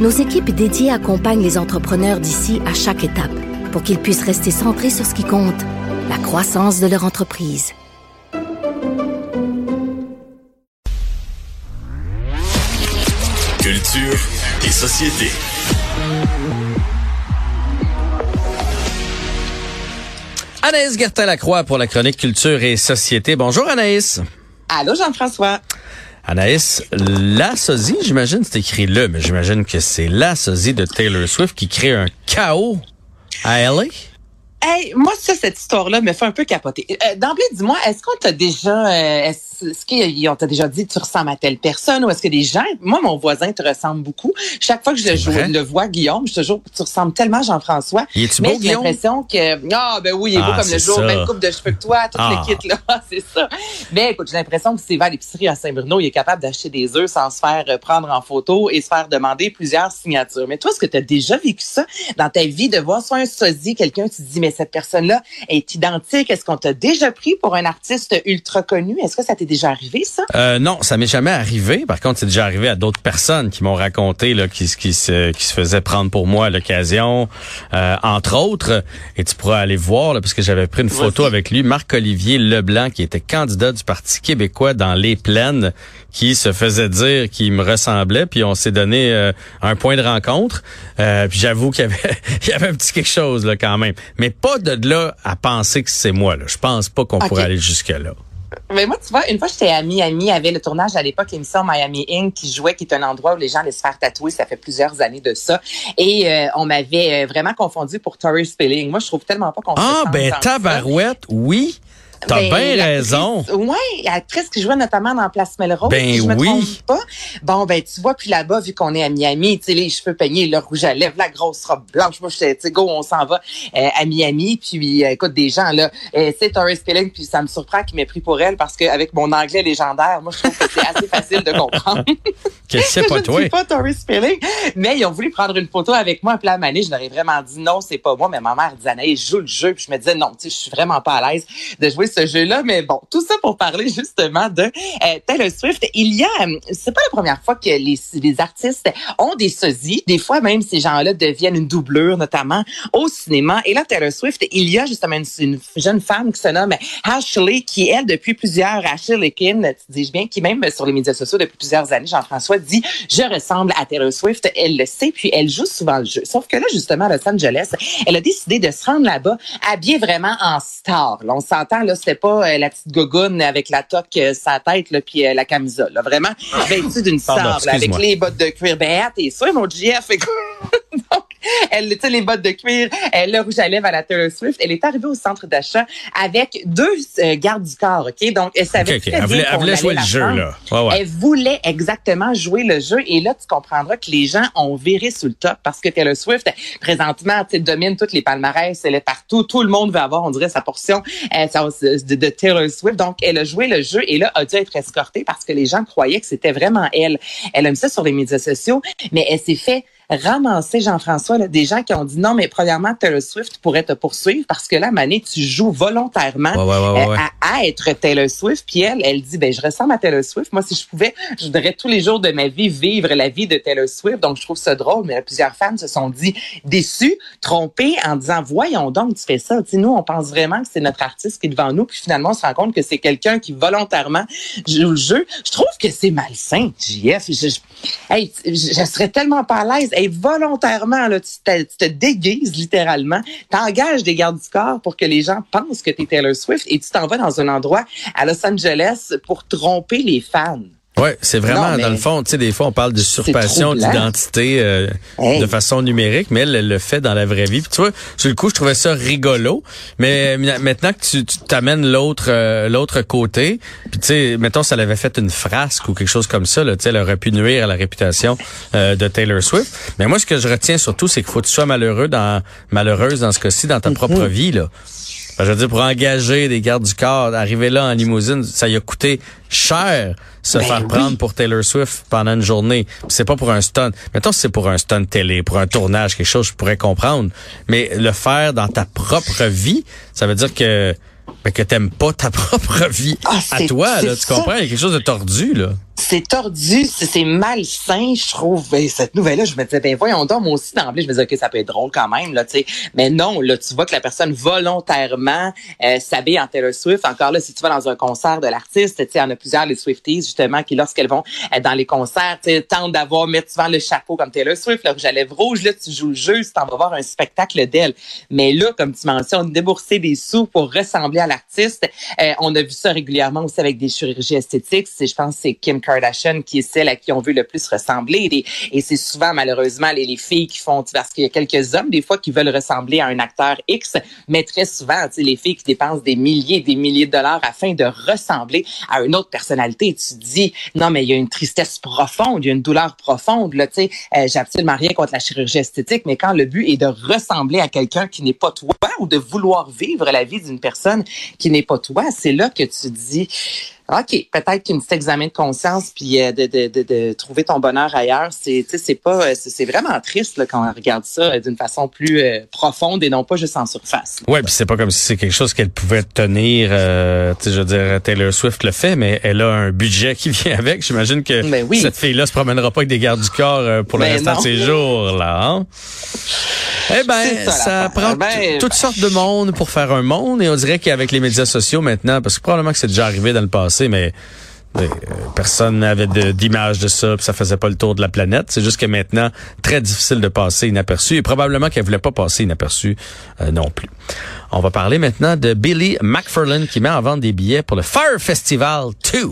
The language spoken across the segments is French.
nos équipes dédiées accompagnent les entrepreneurs d'ici à chaque étape pour qu'ils puissent rester centrés sur ce qui compte, la croissance de leur entreprise. Culture et société. Anaïs Gertin-Lacroix pour la chronique Culture et Société. Bonjour Anaïs. Allô Jean-François. Anaïs, la sosie, j'imagine c'est écrit le, mais j'imagine que c'est la sosie de Taylor Swift qui crée un chaos à LA. Hey, moi, ça, cette histoire-là me fait un peu capoter. Euh, D'emblée, dis-moi, est-ce qu'on t'a déjà, euh, est-ce qu'on t'a déjà dit tu ressembles à telle personne ou est-ce que des gens, moi, mon voisin te ressemble beaucoup. Chaque fois que je le, vois, Guillaume, je te jure, tu ressembles tellement à Jean-François. Mais j'ai l'impression que, ah, ben oui, il est beau Ah, comme le jour, ça. même coupe de cheveux que toi, tout Ah. le kit, là. c'est ça. Mais écoute, j'ai l'impression que s'il va à l'épicerie à Saint-Bruno, il est capable d'acheter des œufs sans se faire euh, prendre en photo et se faire demander plusieurs signatures. Mais toi, est-ce que tu as déjà vécu ça dans ta vie de voir soit un sosie, quelqu'un, tu te dis, mais cette personne-là est identique. Est-ce qu'on t'a déjà pris pour un artiste ultra connu? Est-ce que ça t'est déjà arrivé, ça? Euh, non, ça m'est jamais arrivé. Par contre, c'est déjà arrivé à d'autres personnes qui m'ont raconté là, qui, qui, se, qui se faisaient prendre pour moi à l'occasion, euh, entre autres. Et tu pourras aller voir, là, parce que j'avais pris une photo avec lui, Marc-Olivier Leblanc, qui était candidat du Parti québécois dans les plaines, qui se faisait dire qu'il me ressemblait. Puis on s'est donné euh, un point de rencontre. Euh, puis j'avoue qu'il y avait, il y avait un petit quelque chose là quand même. Mais pas de là à penser que c'est moi. Là. Je pense pas qu'on pourrait aller jusque-là. Mais moi, tu vois, une fois, j'étais à Miami, il y avait le tournage à l'époque, l'émission Miami Inc. qui jouait, qui est un endroit où les gens allaient se faire tatouer. Ça fait plusieurs années de ça. Et euh, on m'avait euh, vraiment confondu pour Tori Spelling. Moi, je trouve tellement pas qu'on Ah, ben tabarouette, oui. T'as Ben, bien raison. Ouais, l'actrice qui jouait notamment dans Place Melrose. Ben si je me oui. trompe pas. Bon, ben, tu vois, puis là-bas, vu qu'on est à Miami, tu sais, les cheveux peignés, le rouge à lèvres, la grosse robe blanche. Moi, tu sais, go, on s'en va euh, à Miami. Puis, euh, écoute, des gens, là, euh, c'est Tori Spelling, puis ça me surprend qu'il m'ait pris pour elle parce qu'avec mon anglais légendaire, moi, je trouve que c'est assez facile de comprendre. Qu'est-ce que c'est je pas ne toi? suis pas Tori Spelling. Mais ils ont voulu prendre une photo avec moi. Puis là, Mané, je leur ai vraiment dit non, c'est pas moi. Mais ma mère disait, Anaïs, joue le jeu. Puis je me disais, non, tu sais, je suis vraiment pas à l'aise de jouer ce jeu-là. Mais bon, tout ça pour parler justement de euh, Taylor Swift. Il y a, euh, c'est pas la première fois que les, artistes ont des sosies. Des fois, même, ces gens-là deviennent une doublure, notamment au cinéma. Et là, Taylor Swift, il y a justement une, une jeune femme qui se nomme Ashley, qui, elle, depuis plusieurs, Ashley Lekin, dis-je bien, qui même sur les médias sociaux depuis plusieurs années, Jean-François dit, je ressemble à Taylor Swift. Elle le sait, puis elle joue souvent le jeu. Sauf que là, justement, à Los Angeles, elle a décidé de se rendre là-bas habillée vraiment en star. Là, on s'entend, là, c'était pas euh, la petite gogoune avec la toque euh, sa tête, là, puis euh, la camisole. Là, vraiment vêtue d'une là, avec les bottes de cuir. Ben, ah, t'es sûr, mon GF? Elle, tu sais, les bottes de cuir, elle, le rouge à lèvres à la Taylor Swift. Elle est arrivée au centre d'achat avec deux euh, gardes du corps, OK? Donc, elle savait Ok, ok. très Elle voulait, elle voulait jouer le jeu, là. Ouais, ouais. Elle voulait exactement jouer le jeu. Et là, tu comprendras que les gens ont viré sur le top parce que Taylor Swift, présentement, tu domine toutes les palmarès. Elle est partout. Tout le monde veut avoir, on dirait, sa portion euh, de, de Taylor Swift. Donc, elle a joué le jeu et là, a dû être escortée parce que les gens croyaient que c'était vraiment elle. Elle aime ça sur les médias sociaux, mais elle s'est fait ramasser, Jean-François, là, des gens qui ont dit non, mais premièrement, Taylor Swift pourrait te poursuivre parce que là, Mané, tu joues volontairement Ouais, ouais, euh, ouais. à, à être Taylor Swift. Puis elle, elle dit, ben je ressemble à Taylor Swift. Moi, si je pouvais, je voudrais tous les jours de ma vie vivre la vie de Taylor Swift. Donc, je trouve ça drôle. Mais là, plusieurs fans se sont dit déçus, trompés, en disant, voyons donc, tu fais ça. Tu sais, nous, on pense vraiment que c'est notre artiste qui est devant nous. Puis finalement, on se rend compte que c'est quelqu'un qui volontairement joue le jeu. Je trouve que c'est malsain, JF. Je, je, hey, je, je serais tellement pas à l'aise. Hey, volontairement, là, tu, te, tu te déguises littéralement. T'engages des gardes du corps pour que les gens pensent que tu es Taylor Swift et tu t'en vas dans un endroit à Los Angeles pour tromper les fans. Ouais, c'est vraiment Non, dans le fond, tu sais, des fois on parle d'usurpation d'identité euh, Hey. de façon numérique, mais elle, elle le fait dans la vraie vie. Puis tu vois, sur le coup, je trouvais ça rigolo, mais mi- maintenant que tu tu t'amènes l'autre euh, l'autre côté, puis tu sais, mettons ça l'avait fait une frasque ou quelque chose comme ça, là, tu sais, elle aurait pu nuire à la réputation euh, de Taylor Swift. Mais moi, ce que je retiens surtout, c'est qu'il faut que tu sois malheureux dans malheureuse dans ce cas-ci dans ta propre vie là. Fait, Je veux dire, pour engager des gardes du corps, arriver là en limousine, ça y a coûté cher se Ben faire oui. prendre pour Taylor Swift pendant une journée. C'est pas pour un stunt. Mettons, si c'est pour un stunt télé, pour un tournage, quelque chose, je pourrais comprendre. Mais le faire dans ta propre vie, ça veut dire que ben, que t'aimes pas ta propre vie Ah, à toi. Là, tu ça. comprends? Il y a quelque chose de tordu, là. C'est tordu, c'est malsain, je trouve. Ben, cette nouvelle-là, je me disais, ben voyons donc, moi aussi d'emblée, je me disais, ok, ça peut être drôle quand même, là, tu sais. Mais non, là, tu vois que la personne volontairement euh, s'habille en Taylor Swift. Encore là, si tu vas dans un concert de l'artiste, tu sais, il y en a plusieurs, les Swifties, justement, qui lorsqu'elles vont euh, dans les concerts, tu tentent d'avoir, mettre souvent le chapeau comme Taylor Swift, le rouge à lèvres rouge, là, tu joues le jeu, si t'en vas voir un spectacle d'elle. Mais là, comme tu mentionnes, débourser des sous pour ressembler à l'artiste, euh, on a vu ça régulièrement aussi avec des chirurgies esthétiques. Je pense, c'est Kim Kardashian qui est celle à qui on veut le plus ressembler. Et, c'est souvent, malheureusement, les, les filles qui font, parce qu'il y a quelques hommes, des fois, qui veulent ressembler à un acteur X, mais très souvent, les filles qui dépensent des milliers des milliers de dollars afin de ressembler à une autre personnalité. Tu dis, non, mais il y a une tristesse profonde, il y a une douleur profonde. Là, tu sais, euh, j'ai absolument rien contre la chirurgie esthétique, mais quand le but est de ressembler à quelqu'un qui n'est pas toi ou de vouloir vivre la vie d'une personne qui n'est pas toi, c'est là que tu dis, OK, peut-être qu'une petite examen de conscience puis euh, de, de, de, de trouver ton bonheur ailleurs, c'est tu sais, c'est pas euh, c'est vraiment triste là, quand on regarde ça euh, d'une façon plus euh, profonde et non pas juste en surface. Ouais, puis c'est pas comme si c'est quelque chose qu'elle pouvait tenir. Euh, tu sais, je veux dire, Taylor Swift le fait, mais elle a un budget qui vient avec. J'imagine que Ben oui. cette fille-là se promènera pas avec des gardes du corps pour le Ben restant non. de ses jours, là. hein? Eh ben, ça, prend Ben, toutes sortes de monde pour faire un monde, et on dirait qu'avec les médias sociaux maintenant, parce que probablement que c'est déjà arrivé dans le passé, mais euh, personne n'avait de- d'image de, ça, puis ça faisait pas le tour de la planète. C'est juste que maintenant, très difficile de passer inaperçu, et probablement qu'elle voulait pas passer inaperçu euh, non plus. On va parler maintenant de Billy McFarlane qui met en vente des billets pour le Fire Festival 2.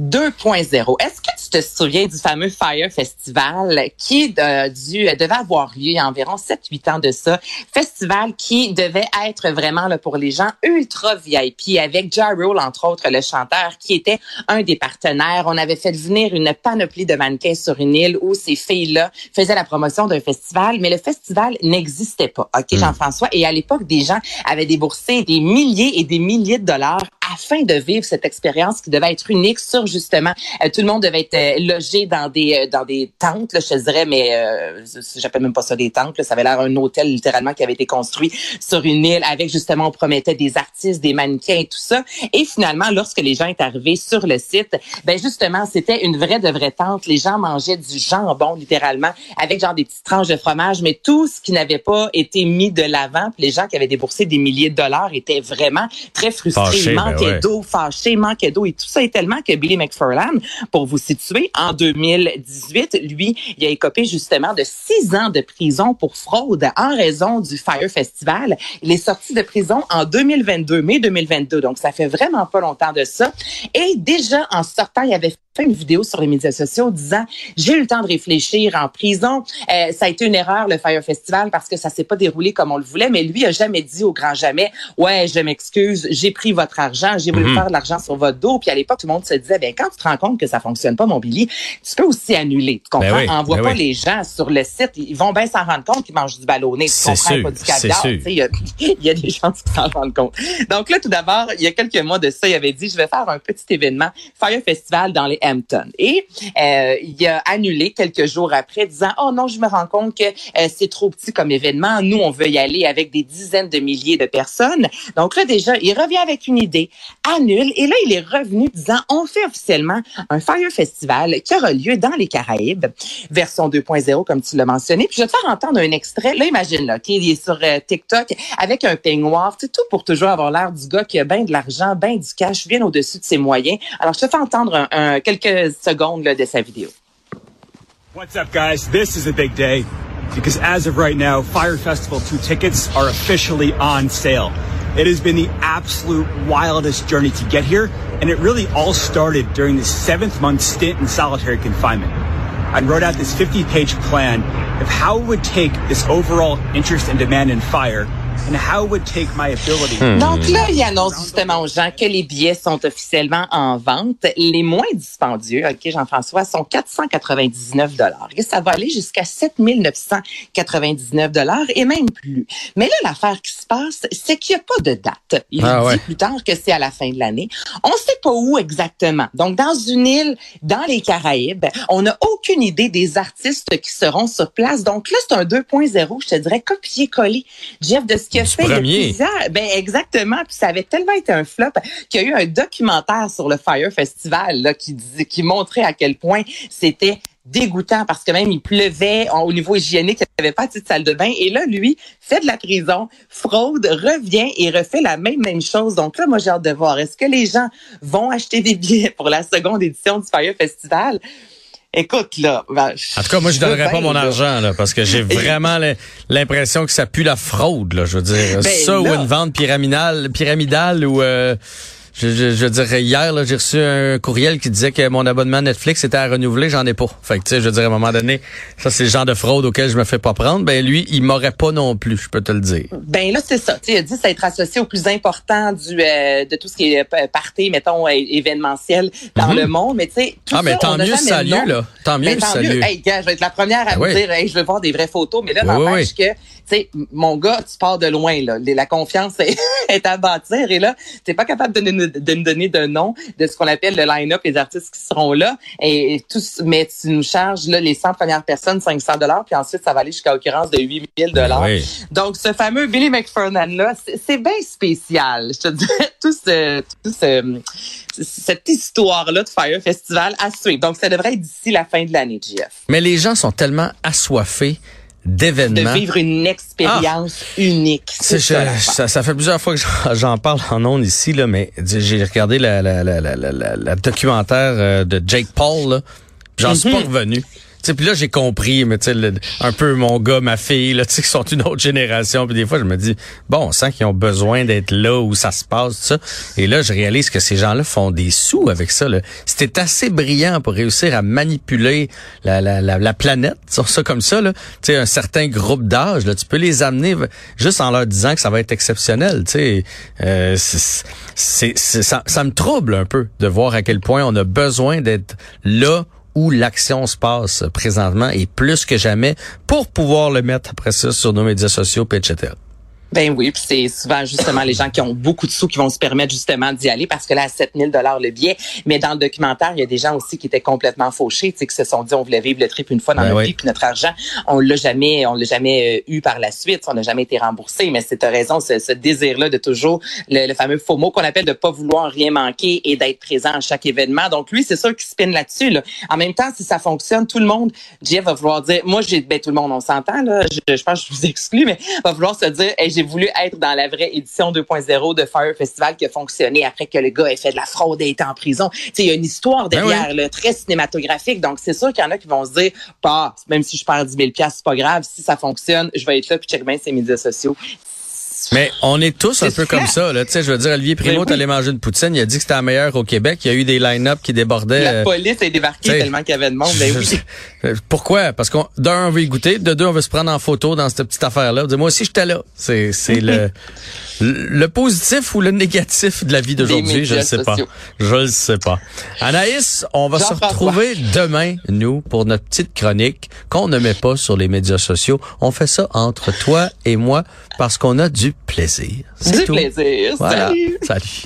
2.0. Est-ce que tu te souviens du fameux Fire Festival qui euh, dû, devait avoir lieu il y a environ 7-8 ans de ça? Festival qui devait être vraiment là, pour les gens ultra VIP avec Ja Rule, entre autres, le chanteur, qui était un des partenaires. On avait fait venir une panoplie de mannequins sur une île où ces filles-là faisaient la promotion d'un festival, mais le festival n'existait pas. OK, Jean-François? Et à l'époque, des gens avaient déboursé des milliers et des milliers de dollars afin de vivre cette expérience qui devait être unique sur justement euh, tout le monde devait être euh, logé dans des euh, dans des tentes là, je dirais mais euh, j'appelle même pas ça des tentes là, ça avait l'air un hôtel littéralement qui avait été construit sur une île avec justement on promettait des artistes des mannequins et tout ça. Et finalement lorsque les gens étaient arrivés sur le site ben justement c'était une vraie de vraie tente. Les gens mangeaient du jambon littéralement avec genre des petites tranches de fromage mais tout ce qui n'avait pas été mis de l'avant les gens qui avaient déboursé des milliers de dollars étaient vraiment très frustrés Fâchés, Ils manquaient ouais. d'eau, fâchés, manquaient d'eau et tout ça est tellement que Billy McFarlane, pour vous situer, en 2018, lui, il a écopé justement de six ans de prison pour fraude en raison du Fire Festival. Il est sorti de prison en 2022, mai 2022, donc ça fait vraiment pas longtemps de ça. Et déjà en sortant, il avait fait une vidéo sur les médias sociaux disant j'ai eu le temps de réfléchir en prison. Euh, ça a été une erreur le Fire Festival parce que ça s'est pas déroulé comme on le voulait. Mais lui a jamais dit au grand jamais ouais je m'excuse j'ai pris votre argent j'ai voulu Mhm. faire de l'argent sur votre dos. Puis à l'époque tout le monde se disait ben quand tu te rends compte que ça fonctionne pas mon Billy tu peux aussi annuler. Tu comprends? Ben oui, Envoie ben pas oui. les gens sur le site ils vont bien s'en rendre compte qu'ils mangent du ballonné. Tu comprends sûr, pas du caviar. sûr. Tu sais, Il y, a, il y a des gens qui s'en rendent compte. Donc là, tout d'abord, il y a quelques mois de ça, il avait dit, je vais faire un petit événement, Fire Festival dans les Hamptons. Et euh, il a annulé quelques jours après, disant, oh non, je me rends compte que euh, c'est trop petit comme événement. Nous, on veut y aller avec des dizaines de milliers de personnes. Donc là, déjà, il revient avec une idée, annule. Et là, il est revenu disant, on fait officiellement un Fire Festival qui aura lieu dans les Caraïbes, version 2.0, comme tu l'as mentionné. Puis je vais te faire entendre un extrait. Là, imagine, là, OK, il est sur euh, TikTok avec un peignoir. C'est tout pour toujours avoir l'air du gars qui a bien de l'argent, bien du cash, bien au-dessus de ses moyens. Alors, je te fais entendre quelques secondes de sa vidéo. What's up, guys? This is a big day because as of right now, Fire Festival 2 tickets are officially on sale. It has been the absolute wildest journey to get here, and it really all started during this seventh month stint in solitary confinement. I wrote out this 50 page plan of how it would take this overall interest and demand in fire and how it would take my ability. Donc là, il annonce justement aux gens que les billets sont officiellement en vente. Les moins dispendieux, OK, Jean-François, sont 499 dollars. Ça va aller jusqu'à 7 999 dollars et même plus. Mais là, l'affaire qui se passe, c'est qu'il n'y a pas de date. Il Ah dit ouais. plus tard que c'est à la fin de l'année. On ne sait pas où exactement. Donc, dans une île, dans les Caraïbes, on n'a aucune idée des artistes qui seront sur place. Donc là, c'est un 2.0, je te dirais, copier-coller, Jeff, de ce qu'il a fait premier. depuis plusieurs- ben exactement. Puis ça avait tellement été un flop qu'il y a eu un documentaire sur le Fire Festival là, qui, disait- qui montrait à quel point c'était dégoûtant parce que même il pleuvait au niveau hygiénique, il n'y avait pas de petite salle de bain. Et là, lui, fait de la prison, fraude, revient et refait la même même chose. Donc là, moi, j'ai hâte de voir. Est-ce que les gens vont acheter des billets pour la seconde édition du Fire Festival? Écoute, là. ben, En tout cas, moi, je donnerais pas mon là. argent, là, parce que j'ai vraiment l'im- l'impression que ça pue la fraude, là. Je veux dire, Ben, ça ou une vente pyramidale, pyramidale ou, euh, je, je, je dirais, hier, là, j'ai reçu un courriel qui disait que mon abonnement Netflix était à renouveler, j'en ai pas. Fait que, tu sais, je veux dire, à un moment donné, ça, c'est le genre de fraude auquel je me fais pas prendre. Ben, lui, il m'aurait pas non plus, je peux te le dire. Ben là, c'est ça. Tu il a dit ça être associé au plus important du euh, de tout ce qui est euh, party, mettons, événementiel dans Mhm. le monde. Mais tu sais, tout Ah, mais ça, tant mieux ça lieu, là. Tant mieux Ben, tant ça lieu. Hey, gars, je vais être la première à Oui. me dire, hey, je veux voir des vraies photos. Mais là, Oui, oui, n'empêche que, tu sais, mon gars, tu pars de loin, là. La confiance est, est à bâtir. Et là, t'es pas capable de, nous- de nous donner de nom de ce qu'on appelle le line-up, les artistes qui seront là. Et, et tous, mais tu nous charges, là, les 100 premières personnes, 500 dollars. Puis ensuite, ça va aller jusqu'à occurrence de 8000 dollars. Oui. Donc, ce fameux Billy McFernan là, c'est bien spécial. Je te dirais tout ce, tout ce, cette histoire là de Fire Festival à suivre. Donc, ça devrait être d'ici la fin de l'année, Jeff, Mais les gens sont tellement assoiffés de d'événements. vivre une expérience unique. C'est- C'est ça, je- l'affaire. ça, ça fait plusieurs fois que j'en- parle en ondes ici, là, mais j'ai regardé la, la, la, la, documentaire euh, de Jake Paul, j'en suis pas revenu. Puis là, j'ai compris, mais le- un peu mon gars, ma fille, là, tu sais, qui sont une autre génération. Puis des fois, je me dis, bon, on sent qu'ils ont besoin d'être là où ça se passe, tout ça. Et là, je réalise que ces gens-là font des sous avec ça. C'était assez brillant pour réussir à manipuler la, la, la, la planète, disons ça comme ça. Là. Tu sais, un certain groupe d'âge, tu peux les amener juste en leur disant que ça va être exceptionnel. Tu sais, euh, c'est- ça, ça me trouble un peu de voir à quel point on a besoin d'être là où l'action se passe présentement et plus que jamais pour pouvoir le mettre après ça sur nos médias sociaux, etc. Ben oui, puis c'est souvent justement les gens qui ont beaucoup de sous qui vont se permettre justement d'y aller parce que là, à 7000 dollars le billet. Mais dans le documentaire, il y a des gens aussi qui étaient complètement fauchés, tu sais, qui se sont dit, on voulait vivre le trip une fois dans Ben notre oui. vie, puis notre argent, on l'a jamais, on l'a jamais euh, eu par la suite, on n'a jamais été remboursé. Mais c'est raison, ce, ce désir-là de toujours, le, le fameux FOMO qu'on appelle de pas vouloir rien manquer et d'être présent à chaque événement. Donc lui, c'est sûr qu'il spinne là-dessus. Là. En même temps, si ça fonctionne, tout le monde, Jeff va vouloir dire, moi, j'ai, ben tout le monde, on s'entend là, je, je pense que je vous exclue, mais va vouloir se dire, hey, j'ai voulu être dans la vraie édition 2.0 de Fire Festival qui a fonctionné après que le gars ait fait de la fraude et été en prison. Il y a une histoire Ben derrière, là, très cinématographique. Donc, c'est sûr qu'il y en a qui vont se dire, bah, même si je perds 10 000 c'est pas grave. Si ça fonctionne, je vais être là puis check bien ses médias sociaux. Mais on est tous un peu comme ça. Là. Tu sais, Je veux dire, Olivier Primo, Ben oui. t'allais manger une poutine, il a dit que c'était la meilleure au Québec. Il y a eu des line-up qui débordaient. La euh, police est débarquée t'sais, tellement qu'il y avait de monde. Ben oui. Pourquoi? Parce qu'on d'un, on veut y goûter, de deux, on veut se prendre en photo dans cette petite affaire-là. Moi aussi, j'étais là. C'est c'est le, le positif ou le négatif de la vie d'aujourd'hui, je ne sais pas. Je le sais pas. Anaïs, on va se retrouver demain, nous, pour notre petite chronique qu'on ne met pas sur les médias sociaux. On fait ça entre toi et moi parce qu'on a du plaisir. Du tout. plaisir. Voilà. Salut. Salut.